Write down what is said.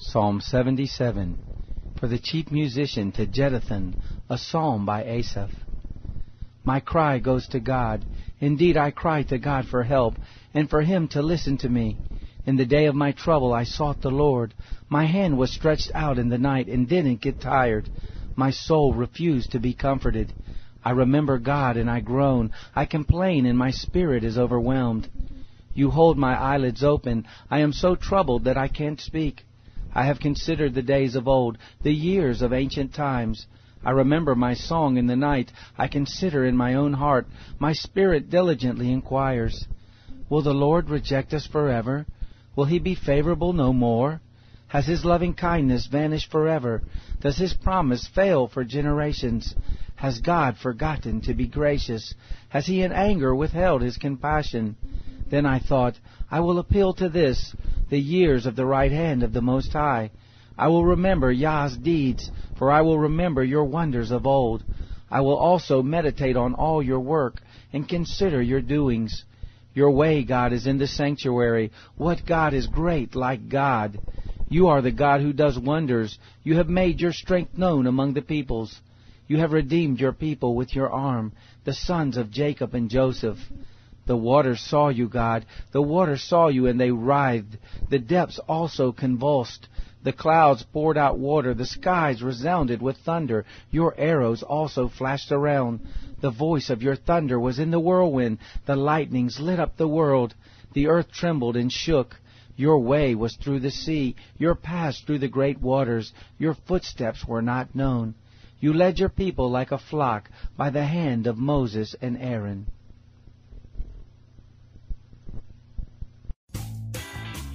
Psalm 77 For the chief musician to Jeduthun, a psalm by Asaph. My cry goes to God. Indeed, I cry to God for help, and for him to listen to me. In the day of my trouble I sought the Lord. My hand was stretched out in the night and didn't get tired. My soul refused to be comforted. I remember God and I groan. I complain and my spirit is overwhelmed. You hold my eyelids open. I am so troubled that I can't speak. I have considered the days of old, the years of ancient times. I remember my song in the night. I consider in my own heart. My spirit diligently inquires. Will the Lord reject us forever? Will he be favorable no more? Has his loving kindness vanished forever? Does his promise fail for generations? Has God forgotten to be gracious? Has he in anger withheld his compassion? Then I thought, I will appeal to this, the years of the right hand of the Most High. I will remember Yah's deeds, for I will remember your wonders of old. I will also meditate on all your work, and consider your doings. Your way, God, is in the sanctuary. What God is great like God? You are the God who does wonders. You have made your strength known among the peoples. You have redeemed your people with your arm, the sons of Jacob and Joseph. The waters saw you, God. The waters saw you, and they writhed. The depths also convulsed. The clouds poured out water. The skies resounded with thunder. Your arrows also flashed around. The voice of your thunder was in the whirlwind. The lightnings lit up the world. The earth trembled and shook. Your way was through the sea. Your paths through the great waters. Your footsteps were not known. You led your people like a flock by the hand of Moses and Aaron.